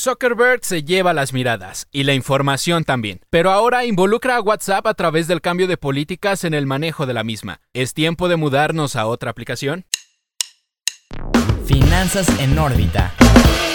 Zuckerberg se lleva las miradas y la información también, pero ahora involucra a WhatsApp a través del cambio de políticas en el manejo de la misma. ¿Es tiempo de mudarnos a otra aplicación? Finanzas en órbita.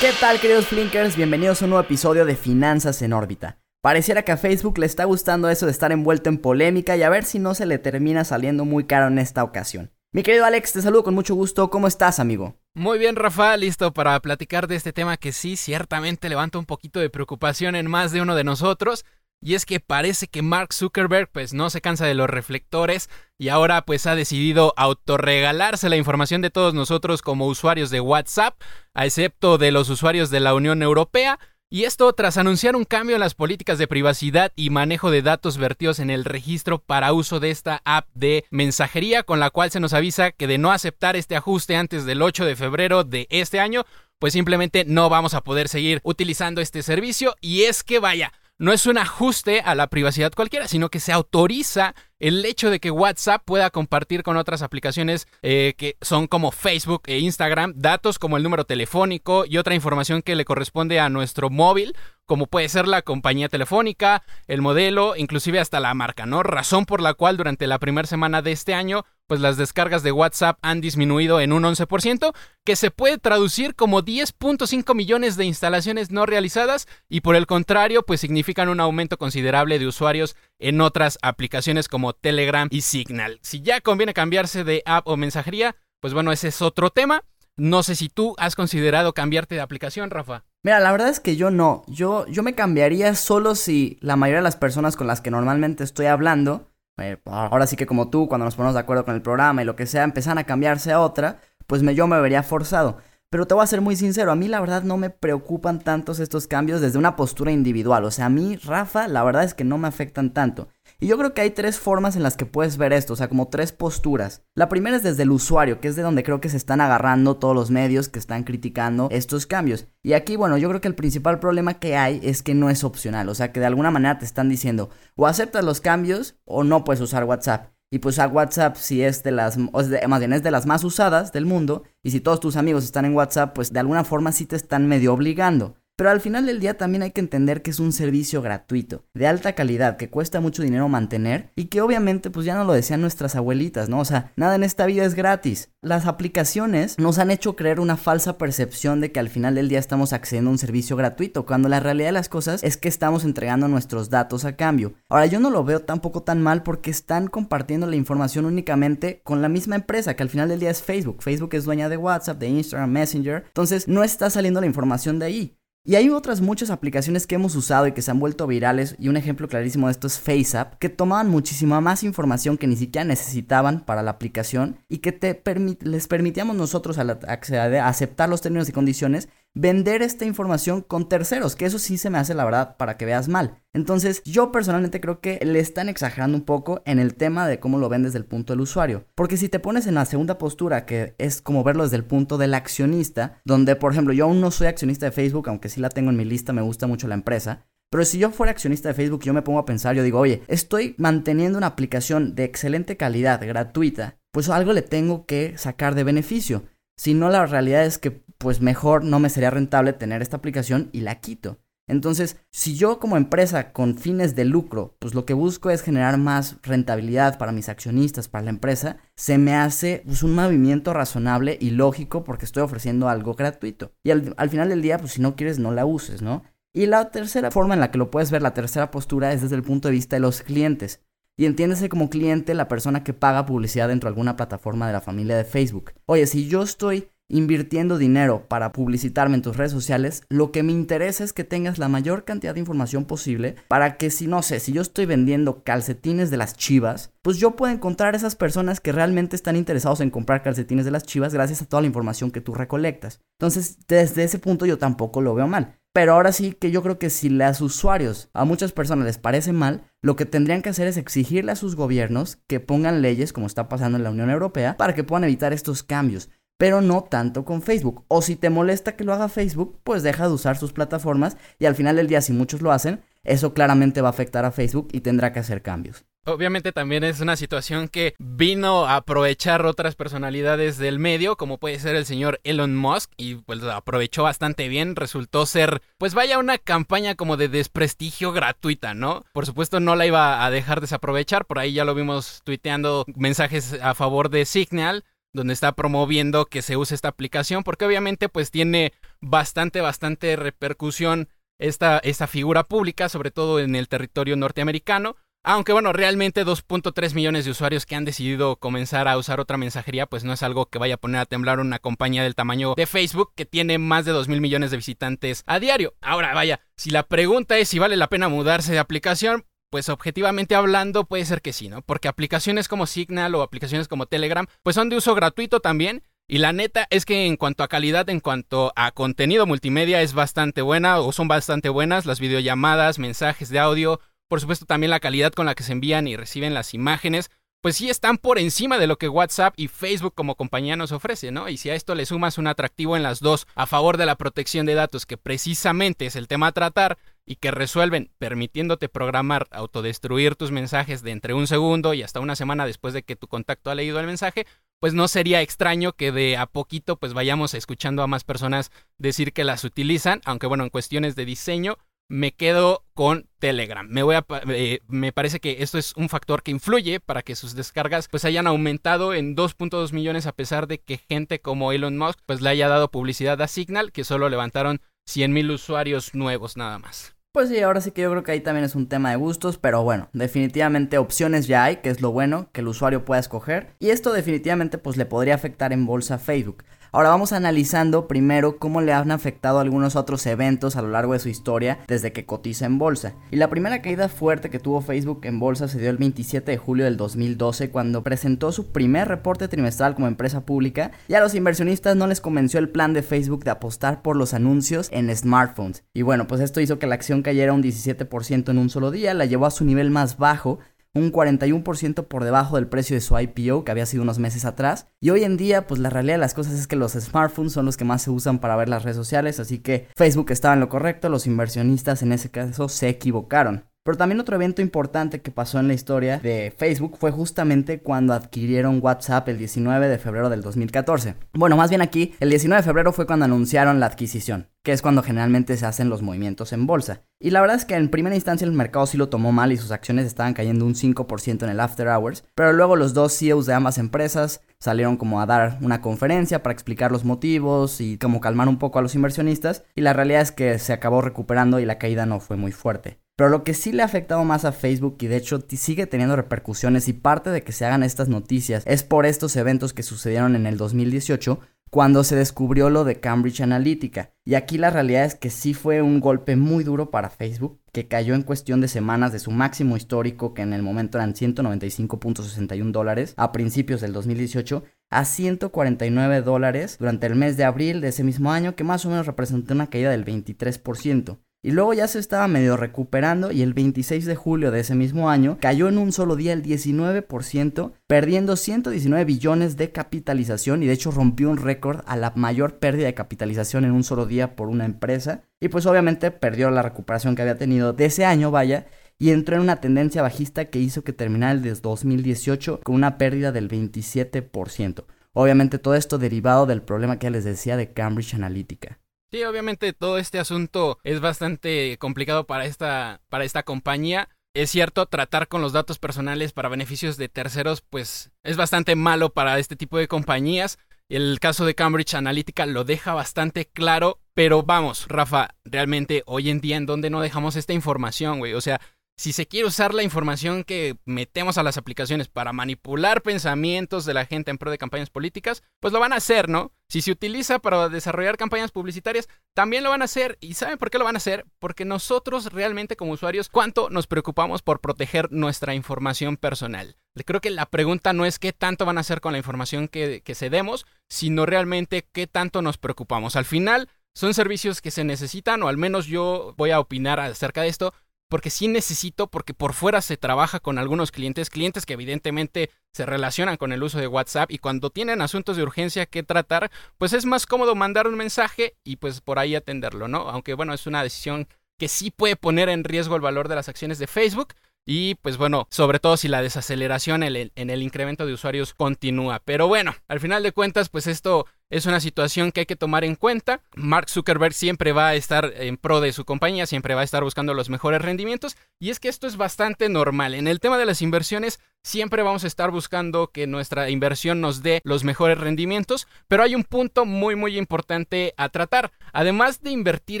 ¿Qué tal queridos Flinkers? Bienvenidos a un nuevo episodio de Finanzas en órbita. Pareciera que a Facebook le está gustando eso de estar envuelto en polémica y a ver si no se le termina saliendo muy caro en esta ocasión. Mi querido Alex, te saludo con mucho gusto. ¿Cómo estás, amigo? Muy bien, Rafa, listo para platicar de este tema que sí, ciertamente levanta un poquito de preocupación en más de uno de nosotros. Y es que parece que Mark Zuckerberg pues no se cansa de los reflectores y ahora pues ha decidido autorregalarse la información de todos nosotros como usuarios de WhatsApp, a excepto de los usuarios de la Unión Europea, y esto tras anunciar un cambio en las políticas de privacidad y manejo de datos vertidos en el registro para uso de esta app de mensajería, con la cual se nos avisa que de no aceptar este ajuste antes del 8 de febrero de este año, pues simplemente no vamos a poder seguir utilizando este servicio. Y es que vaya, no es un ajuste a la privacidad cualquiera, sino que se autoriza el hecho de que WhatsApp pueda compartir con otras aplicaciones eh, que son como Facebook e Instagram datos como el número telefónico y otra información que le corresponde a nuestro móvil, como puede ser la compañía telefónica, el modelo, inclusive hasta la marca, ¿no? Razón por la cual durante la primera semana de este año pues las descargas de WhatsApp han disminuido en un 11%, que se puede traducir como 10.5 millones de instalaciones no realizadas y por el contrario, pues significan un aumento considerable de usuarios en otras aplicaciones como Telegram y Signal. Si ya conviene cambiarse de app o mensajería, pues bueno, ese es otro tema. No sé si tú has considerado cambiarte de aplicación, Rafa. Mira, la verdad es que yo no. Yo, yo me cambiaría solo si la mayoría de las personas con las que normalmente estoy hablando eh, ahora sí que como tú, cuando nos ponemos de acuerdo con el programa y lo que sea, empiezan a cambiarse a otra, pues me, yo me vería forzado. Pero te voy a ser muy sincero, a mí la verdad no me preocupan tantos estos cambios desde una postura individual. O sea, a mí, Rafa, la verdad es que no me afectan tanto. Y yo creo que hay tres formas en las que puedes ver esto, o sea, como tres posturas. La primera es desde el usuario, que es de donde creo que se están agarrando todos los medios que están criticando estos cambios. Y aquí, bueno, yo creo que el principal problema que hay es que no es opcional, o sea, que de alguna manera te están diciendo o aceptas los cambios o no puedes usar WhatsApp. Y pues a WhatsApp si es de las, más bien es de las más usadas del mundo, y si todos tus amigos están en WhatsApp, pues de alguna forma sí te están medio obligando. Pero al final del día también hay que entender que es un servicio gratuito, de alta calidad, que cuesta mucho dinero mantener y que obviamente pues ya no lo decían nuestras abuelitas, ¿no? O sea, nada en esta vida es gratis. Las aplicaciones nos han hecho creer una falsa percepción de que al final del día estamos accediendo a un servicio gratuito, cuando la realidad de las cosas es que estamos entregando nuestros datos a cambio. Ahora yo no lo veo tampoco tan mal porque están compartiendo la información únicamente con la misma empresa, que al final del día es Facebook. Facebook es dueña de WhatsApp, de Instagram, Messenger. Entonces no está saliendo la información de ahí. Y hay otras muchas aplicaciones que hemos usado y que se han vuelto virales, y un ejemplo clarísimo de esto es FaceApp, que tomaban muchísima más información que ni siquiera necesitaban para la aplicación y que te les permitíamos nosotros al aceptar los términos y condiciones vender esta información con terceros, que eso sí se me hace la verdad para que veas mal. Entonces, yo personalmente creo que le están exagerando un poco en el tema de cómo lo ven desde el punto del usuario. Porque si te pones en la segunda postura, que es como verlo desde el punto del accionista, donde, por ejemplo, yo aún no soy accionista de Facebook, aunque sí la tengo en mi lista, me gusta mucho la empresa. Pero si yo fuera accionista de Facebook, yo me pongo a pensar, yo digo, oye, estoy manteniendo una aplicación de excelente calidad, gratuita, pues algo le tengo que sacar de beneficio. Si no, la realidad es que pues mejor no me sería rentable tener esta aplicación y la quito. Entonces, si yo como empresa con fines de lucro, pues lo que busco es generar más rentabilidad para mis accionistas, para la empresa, se me hace pues, un movimiento razonable y lógico porque estoy ofreciendo algo gratuito. Y al, al, final del día, pues si no quieres, no la uses, ¿no? Y la tercera forma en la que lo puedes ver, la tercera postura, es desde el punto de vista de los clientes. Y entiéndese como cliente la persona que paga publicidad dentro de alguna plataforma de la familia de Facebook. Oye, si yo estoy invirtiendo dinero para publicitarme en tus redes sociales, lo que me interesa es que tengas la mayor cantidad de información posible para que si no sé, si yo estoy vendiendo calcetines de las chivas, pues yo puedo encontrar esas personas que realmente están interesados en comprar calcetines de las chivas gracias a toda la información que tú recolectas. Entonces, desde ese punto yo tampoco lo veo mal. Pero ahora sí que yo creo que si los usuarios, a muchas personas les parece mal, lo que tendrían que hacer es exigirle a sus gobiernos que pongan leyes, como está pasando en la Unión Europea, para que puedan evitar estos cambios pero no tanto con Facebook. O si te molesta que lo haga Facebook, pues deja de usar sus plataformas y al final del día, si muchos lo hacen, eso claramente va a afectar a Facebook y tendrá que hacer cambios. Obviamente también es una situación que vino a aprovechar otras personalidades del medio, como puede ser el señor Elon Musk, y pues aprovechó bastante bien. Resultó ser, pues vaya, una campaña como de desprestigio gratuita, ¿no? Por supuesto no la iba a dejar desaprovechar, por ahí ya lo vimos tuiteando mensajes a favor de Signal, donde está promoviendo que se use esta aplicación, porque obviamente pues tiene bastante, bastante repercusión esta, esta figura pública, sobre todo en el territorio norteamericano. Aunque bueno, realmente 2.3 millones de usuarios que han decidido comenzar a usar otra mensajería, pues no es algo que vaya a poner a temblar una compañía del tamaño de Facebook que tiene más de 2 mil millones de visitantes a diario. Ahora, vaya, si la pregunta es si vale la pena mudarse de aplicación, pues objetivamente hablando puede ser que sí, ¿no? Porque aplicaciones como Signal o aplicaciones como Telegram, pues son de uso gratuito también. Y la neta es que en cuanto a calidad, en cuanto a contenido multimedia es bastante buena o son bastante buenas las videollamadas, mensajes de audio, por supuesto también la calidad con la que se envían y reciben las imágenes, pues sí están por encima de lo que WhatsApp y Facebook como compañía nos ofrece, ¿no? Y si a esto le sumas un atractivo en las dos a favor de la protección de datos, que precisamente es el tema a tratar, y que resuelven permitiéndote programar autodestruir tus mensajes de entre un segundo y hasta una semana después de que tu contacto ha leído el mensaje, pues no sería extraño que de a poquito pues vayamos escuchando a más personas decir que las utilizan, aunque bueno, en cuestiones de diseño me quedo con Telegram. Me voy a eh, me parece que esto es un factor que influye para que sus descargas pues hayan aumentado en 2.2 millones a pesar de que gente como Elon Musk pues le haya dado publicidad a Signal que solo levantaron 100.000 usuarios nuevos nada más. Pues sí, ahora sí que yo creo que ahí también es un tema de gustos, pero bueno, definitivamente opciones ya hay, que es lo bueno, que el usuario pueda escoger, y esto definitivamente pues le podría afectar en bolsa Facebook. Ahora vamos analizando primero cómo le han afectado algunos otros eventos a lo largo de su historia desde que cotiza en bolsa. Y la primera caída fuerte que tuvo Facebook en bolsa se dio el 27 de julio del 2012 cuando presentó su primer reporte trimestral como empresa pública y a los inversionistas no les convenció el plan de Facebook de apostar por los anuncios en smartphones. Y bueno, pues esto hizo que la acción cayera un 17% en un solo día, la llevó a su nivel más bajo un 41% por debajo del precio de su IPO que había sido unos meses atrás. Y hoy en día, pues la realidad de las cosas es que los smartphones son los que más se usan para ver las redes sociales, así que Facebook estaba en lo correcto, los inversionistas en ese caso se equivocaron. Pero también otro evento importante que pasó en la historia de Facebook fue justamente cuando adquirieron WhatsApp el 19 de febrero del 2014. Bueno, más bien aquí, el 19 de febrero fue cuando anunciaron la adquisición, que es cuando generalmente se hacen los movimientos en bolsa. Y la verdad es que en primera instancia el mercado sí lo tomó mal y sus acciones estaban cayendo un 5% en el after hours, pero luego los dos CEOs de ambas empresas salieron como a dar una conferencia para explicar los motivos y como calmar un poco a los inversionistas y la realidad es que se acabó recuperando y la caída no fue muy fuerte. Pero lo que sí le ha afectado más a Facebook y de hecho sigue teniendo repercusiones y parte de que se hagan estas noticias es por estos eventos que sucedieron en el 2018 cuando se descubrió lo de Cambridge Analytica. Y aquí la realidad es que sí fue un golpe muy duro para Facebook, que cayó en cuestión de semanas de su máximo histórico, que en el momento eran 195.61 dólares, a principios del 2018, a 149 dólares durante el mes de abril de ese mismo año, que más o menos representó una caída del 23%. Y luego ya se estaba medio recuperando y el 26 de julio de ese mismo año cayó en un solo día el 19%, perdiendo 119 billones de capitalización y de hecho rompió un récord a la mayor pérdida de capitalización en un solo día por una empresa. Y pues obviamente perdió la recuperación que había tenido de ese año, vaya, y entró en una tendencia bajista que hizo que terminara el de 2018 con una pérdida del 27%. Obviamente todo esto derivado del problema que les decía de Cambridge Analytica. Sí, obviamente todo este asunto es bastante complicado para esta, para esta compañía. Es cierto, tratar con los datos personales para beneficios de terceros, pues es bastante malo para este tipo de compañías. El caso de Cambridge Analytica lo deja bastante claro, pero vamos, Rafa, realmente hoy en día en donde no dejamos esta información, güey. O sea, si se quiere usar la información que metemos a las aplicaciones para manipular pensamientos de la gente en pro de campañas políticas, pues lo van a hacer, ¿no? Si se utiliza para desarrollar campañas publicitarias, también lo van a hacer. ¿Y saben por qué lo van a hacer? Porque nosotros realmente como usuarios, ¿cuánto nos preocupamos por proteger nuestra información personal? Creo que la pregunta no es qué tanto van a hacer con la información que, que cedemos, sino realmente qué tanto nos preocupamos. Al final, son servicios que se necesitan, o al menos yo voy a opinar acerca de esto, porque sí necesito, porque por fuera se trabaja con algunos clientes, clientes que evidentemente se relacionan con el uso de WhatsApp y cuando tienen asuntos de urgencia que tratar, pues es más cómodo mandar un mensaje y pues por ahí atenderlo, ¿no? Aunque bueno, es una decisión que sí puede poner en riesgo el valor de las acciones de Facebook. Y pues bueno, sobre todo si la desaceleración en el, incremento de usuarios continúa. Pero bueno, al final de cuentas, pues esto es una situación que hay que tomar en cuenta. Mark Zuckerberg siempre va a estar en pro de su compañía, siempre va a estar buscando los mejores rendimientos y es que esto es bastante normal. En el tema de las inversiones, siempre vamos a estar buscando que nuestra inversión nos dé los mejores rendimientos, pero hay un punto muy muy importante a tratar. Además de invertir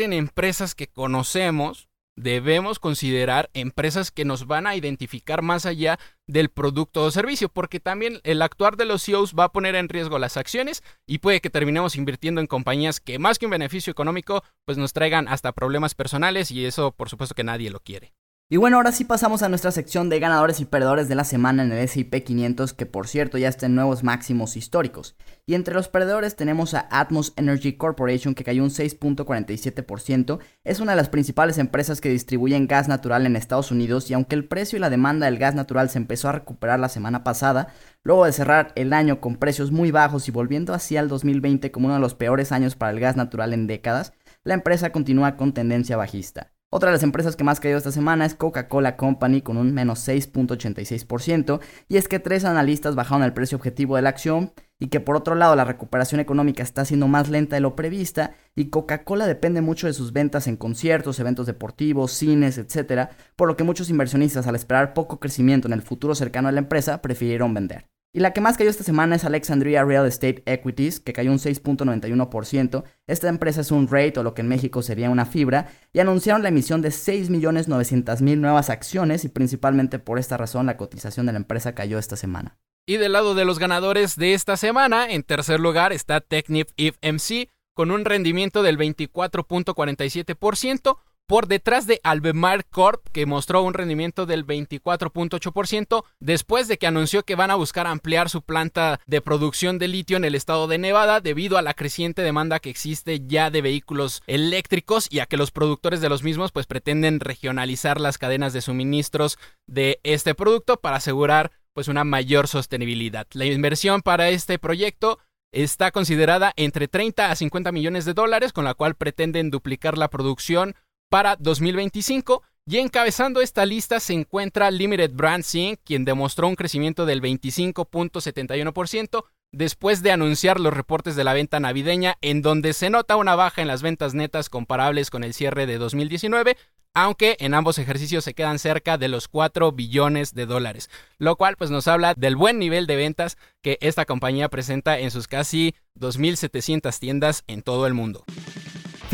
en empresas que conocemos, debemos considerar empresas que nos van a identificar más allá del producto o servicio, porque también el actuar de los CEOs va a poner en riesgo las acciones y puede que terminemos invirtiendo en compañías que más que un beneficio económico, pues nos traigan hasta problemas personales y eso por supuesto que nadie lo quiere. Y bueno, ahora sí pasamos a nuestra sección de ganadores y perdedores de la semana en el S&P 500, que por cierto ya está en nuevos máximos históricos. Y entre los perdedores tenemos a Atmos Energy Corporation, que cayó un 6.47%. Es una de las principales empresas que distribuyen gas natural en Estados Unidos y aunque el precio y la demanda del gas natural se empezó a recuperar la semana pasada, luego de cerrar el año con precios muy bajos y volviendo hacia el 2020 como uno de los peores años para el gas natural en décadas, la empresa continúa con tendencia bajista. Otra de las empresas que más cayó esta semana es Coca-Cola Company con un menos 6.86% y es que tres analistas bajaron el precio objetivo de la acción y que por otro lado la recuperación económica está siendo más lenta de lo prevista y Coca-Cola depende mucho de sus ventas en conciertos, eventos deportivos, cines, etc., por lo que muchos inversionistas al esperar poco crecimiento en el futuro cercano de la empresa prefirieron vender. Y la que más cayó esta semana es Alexandria Real Estate Equities, que cayó un 6.91%. Esta empresa es un rate o lo que en México sería una fibra, y anunciaron la emisión de 6.900.000 nuevas acciones y principalmente por esta razón la cotización de la empresa cayó esta semana. Y del lado de los ganadores de esta semana, en tercer lugar está Technip MC con un rendimiento del 24.47%, por detrás de Albemarle Corp, que mostró un rendimiento del 24.8% después de que anunció que van a buscar ampliar su planta de producción de litio en el estado de Nevada debido a la creciente demanda que existe ya de vehículos eléctricos y a que los productores de los mismos pues pretenden regionalizar las cadenas de suministros de este producto para asegurar pues una mayor sostenibilidad. La inversión para este proyecto está considerada entre 30 a 50 millones de dólares, con la cual pretenden duplicar la producción para 2025 y encabezando esta lista se encuentra Limited Brands Inc., quien demostró un crecimiento del 25.71% después de anunciar los reportes de la venta navideña, en donde se nota una baja en las ventas netas comparables con el cierre de 2019, aunque en ambos ejercicios se quedan cerca de los 4 billones de dólares, lo cual pues nos habla del buen nivel de ventas que esta compañía presenta en sus casi 2.700 tiendas en todo el mundo.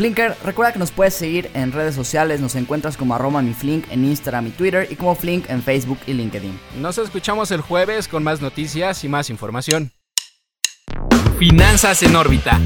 Flinker, recuerda que nos puedes seguir en redes sociales, nos encuentras como arroba mi Flink en Instagram y Twitter y como Flink en Facebook y LinkedIn. Nos escuchamos el jueves con más noticias y más información. Finanzas en órbita